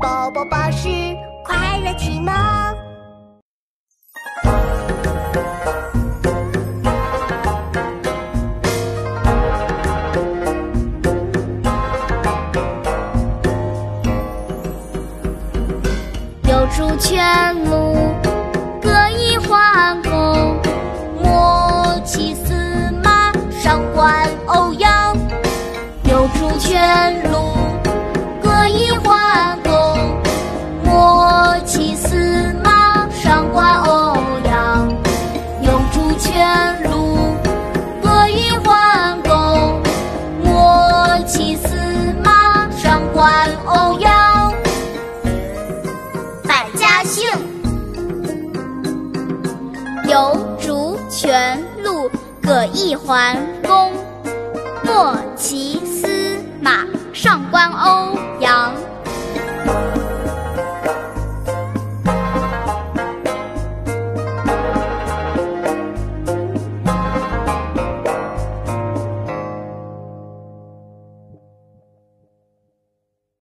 宝宝巴士快乐启蒙。有主全路，姓：有竹泉路，葛一桓公。莫骑司马，上官欧阳。